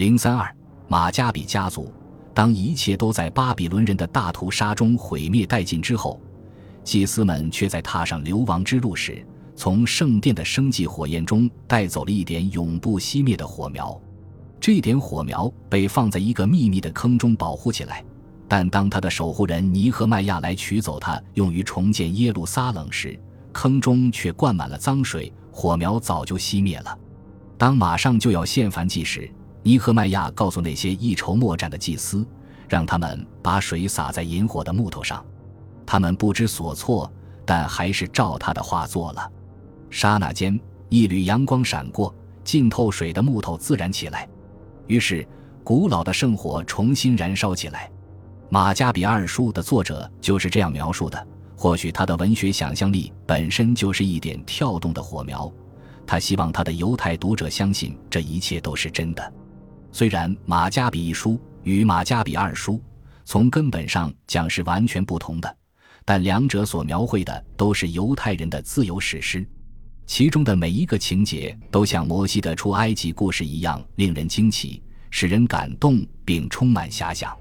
零三二马加比家族，当一切都在巴比伦人的大屠杀中毁灭殆尽之后，祭司们却在踏上流亡之路时，从圣殿的生祭火焰中带走了一点永不熄灭的火苗。这点火苗被放在一个秘密的坑中保护起来。但当他的守护人尼赫迈亚来取走它，用于重建耶路撒冷时，坑中却灌满了脏水，火苗早就熄灭了。当马上就要献燔祭时，尼赫迈亚告诉那些一筹莫展的祭司，让他们把水洒在引火的木头上。他们不知所措，但还是照他的话做了。刹那间，一缕阳光闪过，浸透水的木头自燃起来，于是古老的圣火重新燃烧起来。《马加比二书》的作者就是这样描述的。或许他的文学想象力本身就是一点跳动的火苗。他希望他的犹太读者相信这一切都是真的。虽然《马加比一书》与《马加比二书》从根本上讲是完全不同的，但两者所描绘的都是犹太人的自由史诗。其中的每一个情节都像摩西的出埃及故事一样令人惊奇，使人感动并充满遐想。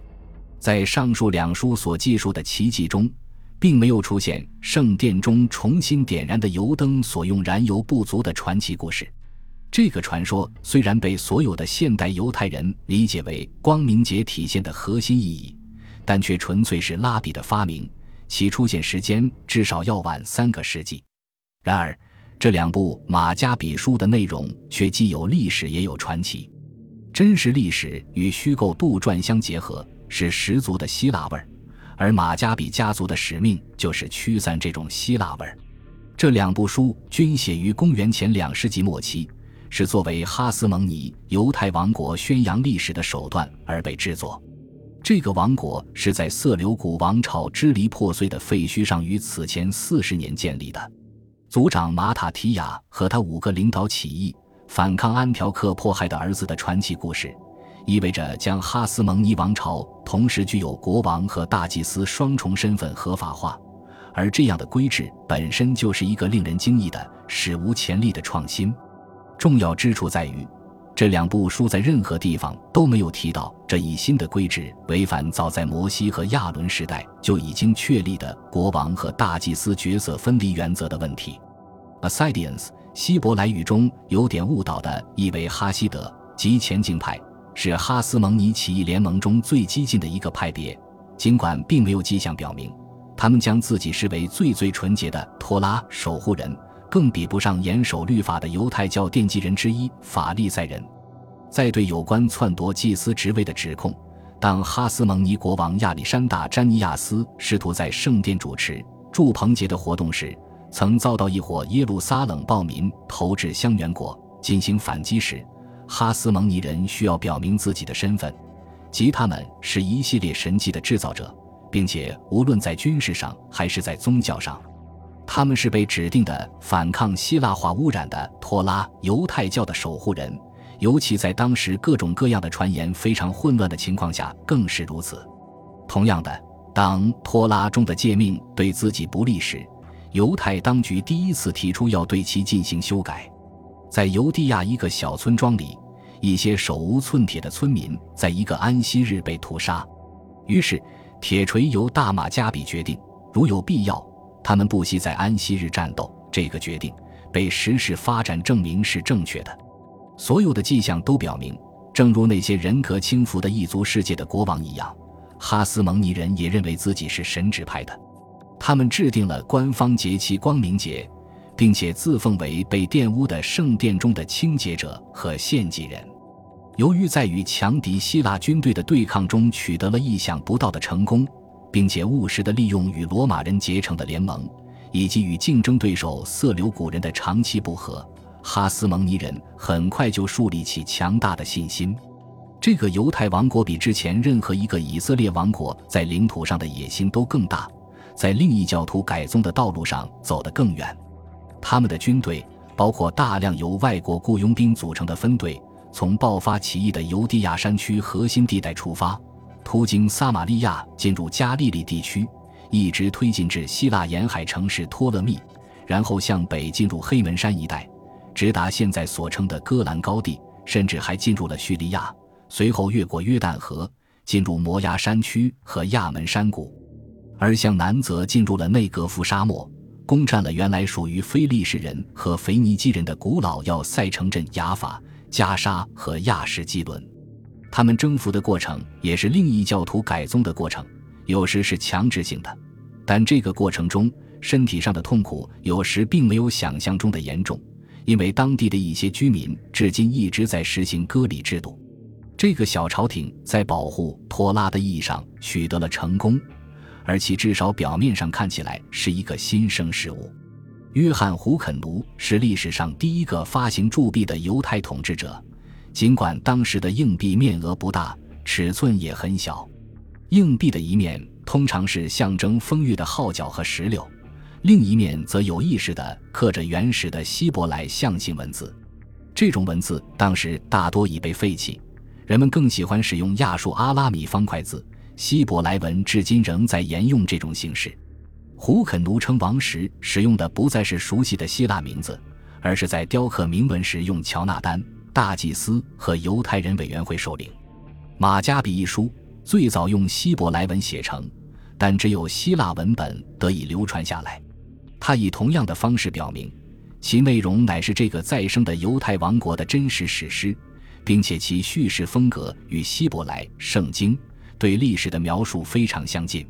在上述两书所记述的奇迹中，并没有出现圣殿中重新点燃的油灯所用燃油不足的传奇故事。这个传说虽然被所有的现代犹太人理解为光明节体现的核心意义，但却纯粹是拉比的发明，其出现时间至少要晚三个世纪。然而，这两部马加比书的内容却既有历史也有传奇，真实历史与虚构杜撰相结合。是十足的希腊味儿，而马加比家族的使命就是驱散这种希腊味儿。这两部书均写于公元前两世纪末期，是作为哈斯蒙尼犹太王国宣扬历史的手段而被制作。这个王国是在色流古王朝支离破碎的废墟上于此前四十年建立的。族长马塔提亚和他五个领导起义反抗安条克迫害的儿子的传奇故事。意味着将哈斯蒙尼王朝同时具有国王和大祭司双重身份合法化，而这样的规制本身就是一个令人惊异的、史无前例的创新。重要之处在于，这两部书在任何地方都没有提到这一新的规制违反早在摩西和亚伦时代就已经确立的国王和大祭司角色分离原则的问题。Assyrians，希伯来语中有点误导的意为哈希德及前进派。是哈斯蒙尼起义联盟中最激进的一个派别，尽管并没有迹象表明他们将自己视为最最纯洁的托拉守护人，更比不上严守律法的犹太教奠基人之一法利赛人。在对有关篡夺祭司职位的指控，当哈斯蒙尼国王亚历山大詹尼亚斯试图在圣殿主持祝棚节的活动时，曾遭到一伙耶路撒冷暴民投掷香橼果进行反击时。哈斯蒙尼人需要表明自己的身份，即他们是一系列神迹的制造者，并且无论在军事上还是在宗教上，他们是被指定的反抗希腊化污染的托拉犹太教的守护人。尤其在当时各种各样的传言非常混乱的情况下，更是如此。同样的，当托拉中的诫命对自己不利时，犹太当局第一次提出要对其进行修改。在犹地亚一个小村庄里，一些手无寸铁的村民在一个安息日被屠杀。于是，铁锤由大马加比决定，如有必要，他们不惜在安息日战斗。这个决定被时事发展证明是正确的。所有的迹象都表明，正如那些人格轻浮的异族世界的国王一样，哈斯蒙尼人也认为自己是神指派的。他们制定了官方节期——光明节。并且自奉为被玷污的圣殿中的清洁者和献祭人。由于在与强敌希腊军队的对抗中取得了意想不到的成功，并且务实地利用与罗马人结成的联盟，以及与竞争对手色流古人的长期不和，哈斯蒙尼人很快就树立起强大的信心。这个犹太王国比之前任何一个以色列王国在领土上的野心都更大，在另一教徒改宗的道路上走得更远。他们的军队包括大量由外国雇佣兵组成的分队，从爆发起义的犹地亚山区核心地带出发，途经撒玛利亚，进入加利利地区，一直推进至希腊沿海城市托勒密，然后向北进入黑门山一带，直达现在所称的戈兰高地，甚至还进入了叙利亚，随后越过约旦河，进入摩崖山区和亚门山谷，而向南则进入了内格夫沙漠，攻占了原来属于非利士人和腓尼基人的古老要塞城镇雅法、加沙和亚什基伦。他们征服的过程也是另一教徒改宗的过程，有时是强制性的，但这个过程中身体上的痛苦有时并没有想象中的严重，因为当地的一些居民至今一直在实行割礼制度。这个小朝廷在保护托拉的意义上取得了成功，而其至少表面上看起来是一个新生事物。约翰·胡肯奴是历史上第一个发行铸币的犹太统治者，尽管当时的硬币面额不大，尺寸也很小。硬币的一面通常是象征丰裕的号角和石榴，另一面则有意识地刻着原始的希伯来象形文字。这种文字当时大多已被废弃。人们更喜欢使用亚述阿拉米方块字，希伯来文至今仍在沿用这种形式。胡肯奴称王时使用的不再是熟悉的希腊名字，而是在雕刻铭文时用乔纳丹大祭司和犹太人委员会首领马加比一书最早用希伯来文写成，但只有希腊文本得以流传下来。他以同样的方式表明，其内容乃是这个再生的犹太王国的真实史诗。并且其叙事风格与希伯来圣经对历史的描述非常相近，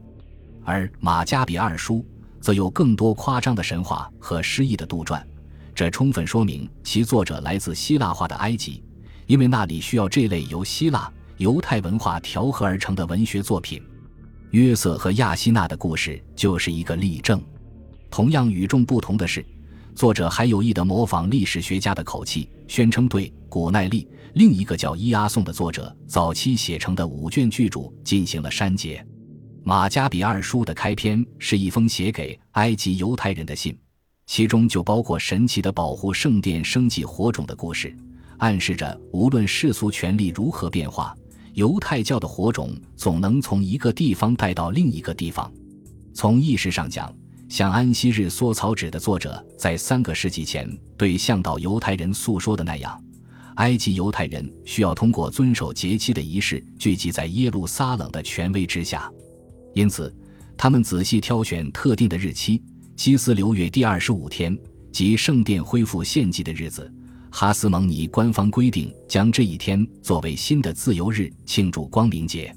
而马加比二书则有更多夸张的神话和诗意的杜撰，这充分说明其作者来自希腊化的埃及，因为那里需要这类由希腊犹太文化调和而成的文学作品。约瑟和亚希娜的故事就是一个例证。同样与众不同的是。作者还有意地模仿历史学家的口气，宣称对古奈利另一个叫伊阿宋的作者早期写成的五卷巨著进行了删节。马加比二书的开篇是一封写给埃及犹太人的信，其中就包括神奇的保护圣殿生计火种的故事，暗示着无论世俗权力如何变化，犹太教的火种总能从一个地方带到另一个地方。从意识上讲。像安息日缩草纸的作者在三个世纪前对向导犹太人诉说的那样，埃及犹太人需要通过遵守节期的仪式聚集在耶路撒冷的权威之下，因此他们仔细挑选特定的日期，基斯流月第二十五天即圣殿恢复献祭的日子。哈斯蒙尼官方规定将这一天作为新的自由日庆祝光明节。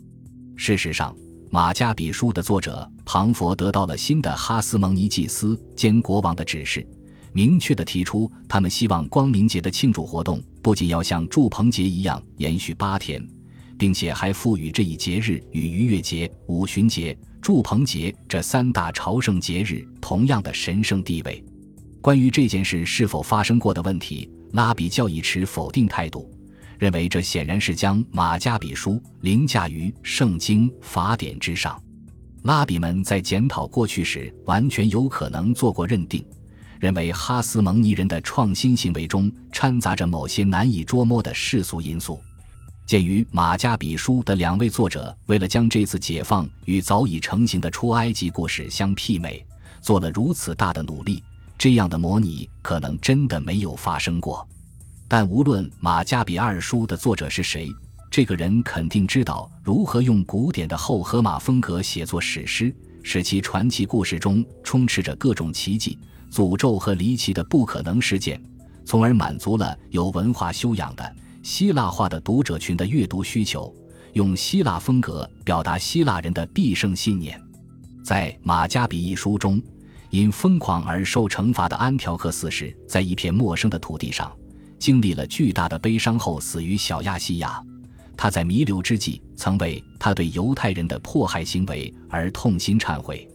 事实上。马加比书的作者庞佛得到了新的哈斯蒙尼祭司兼国王的指示，明确地提出，他们希望光明节的庆祝活动不仅要像祝棚节一样延续八天，并且还赋予这一节日与逾越节、五旬节、祝棚节这三大朝圣节日同样的神圣地位。关于这件事是否发生过的问题，拉比教义持否定态度。认为这显然是将马加比书凌驾于圣经法典之上。拉比们在检讨过去时，完全有可能做过认定，认为哈斯蒙尼人的创新行为中掺杂着某些难以捉摸的世俗因素。鉴于马加比书的两位作者为了将这次解放与早已成型的出埃及故事相媲美，做了如此大的努力，这样的模拟可能真的没有发生过。但无论马加比二书的作者是谁，这个人肯定知道如何用古典的后荷马风格写作史诗，使其传奇故事中充斥着各种奇迹、诅咒和离奇的不可能事件，从而满足了有文化修养的希腊化的读者群的阅读需求，用希腊风格表达希腊人的必胜信念。在马加比一书中，因疯狂而受惩罚的安条克四世，在一片陌生的土地上。经历了巨大的悲伤后，死于小亚细亚。他在弥留之际，曾为他对犹太人的迫害行为而痛心忏悔。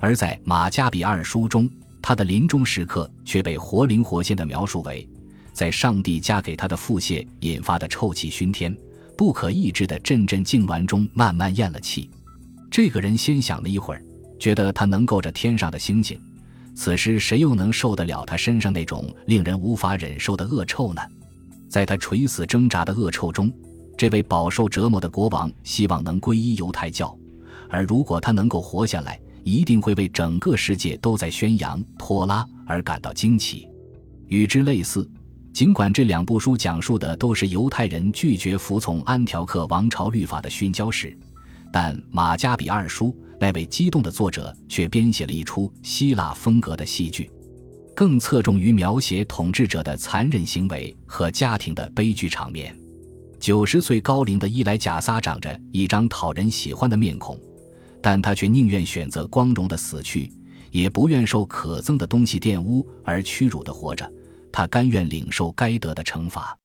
而在马加比二书中，他的临终时刻却被活灵活现地描述为，在上帝加给他的腹泻引发的臭气熏天、不可抑制的阵阵痉挛中，慢慢咽了气。这个人先想了一会儿，觉得他能够着天上的星星。此时谁又能受得了他身上那种令人无法忍受的恶臭呢？在他垂死挣扎的恶臭中，这位饱受折磨的国王希望能皈依犹太教，而如果他能够活下来，一定会为整个世界都在宣扬托拉而感到惊奇。与之类似，尽管这两部书讲述的都是犹太人拒绝服从安条克王朝律法的殉教史，但《马加比二书》那位激动的作者却编写了一出希腊风格的戏剧，更侧重于描写统治者的残忍行为和家庭的悲剧场面。九十岁高龄的伊莱贾撒长着一张讨人喜欢的面孔，但他却宁愿选择光荣的死去，也不愿受可憎的东西玷污而屈辱的活着。他甘愿领受该得的惩罚。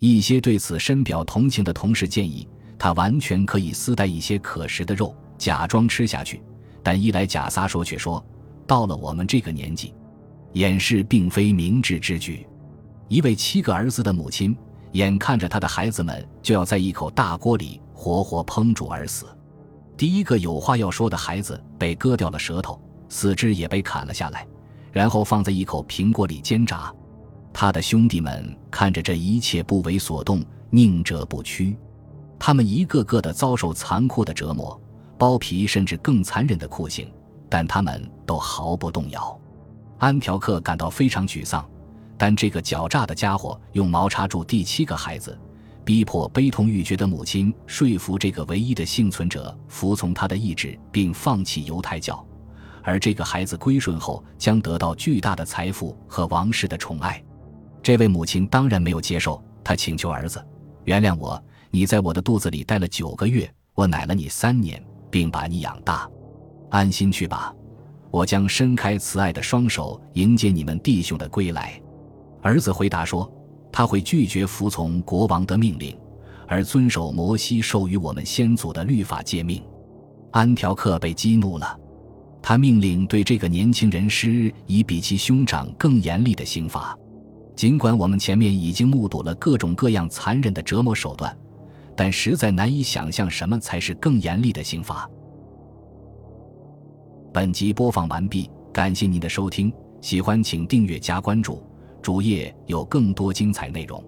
一些对此深表同情的同事建议他完全可以私带一些可食的肉，假装吃下去。但伊莱贾撒说却说：“到了我们这个年纪，掩饰并非明智之举。”一位七个儿子的母亲眼看着他的孩子们就要在一口大锅里活活烹煮而死。第一个有话要说的孩子被割掉了舌头，四肢也被砍了下来，然后放在一口苹果里煎炸。他的兄弟们看着这一切不为所动，宁折不屈。他们一个个的遭受残酷的折磨，剥皮甚至更残忍的酷刑，但他们都毫不动摇。安条克感到非常沮丧，但这个狡诈的家伙用矛插住第七个孩子，逼迫悲痛欲绝的母亲说服这个唯一的幸存者服从他的意志，并放弃犹太教。而这个孩子归顺后，将得到巨大的财富和王室的宠爱。这位母亲当然没有接受，她请求儿子原谅我。你在我的肚子里待了九个月，我奶了你三年，并把你养大。安心去吧，我将伸开慈爱的双手迎接你们弟兄的归来。儿子回答说，他会拒绝服从国王的命令，而遵守摩西授予我们先祖的律法诫命。安条克被激怒了，他命令对这个年轻人施以比其兄长更严厉的刑罚。尽管我们前面已经目睹了各种各样残忍的折磨手段，但实在难以想象什么才是更严厉的刑罚。本集播放完毕，感谢您的收听，喜欢请订阅加关注，主页有更多精彩内容。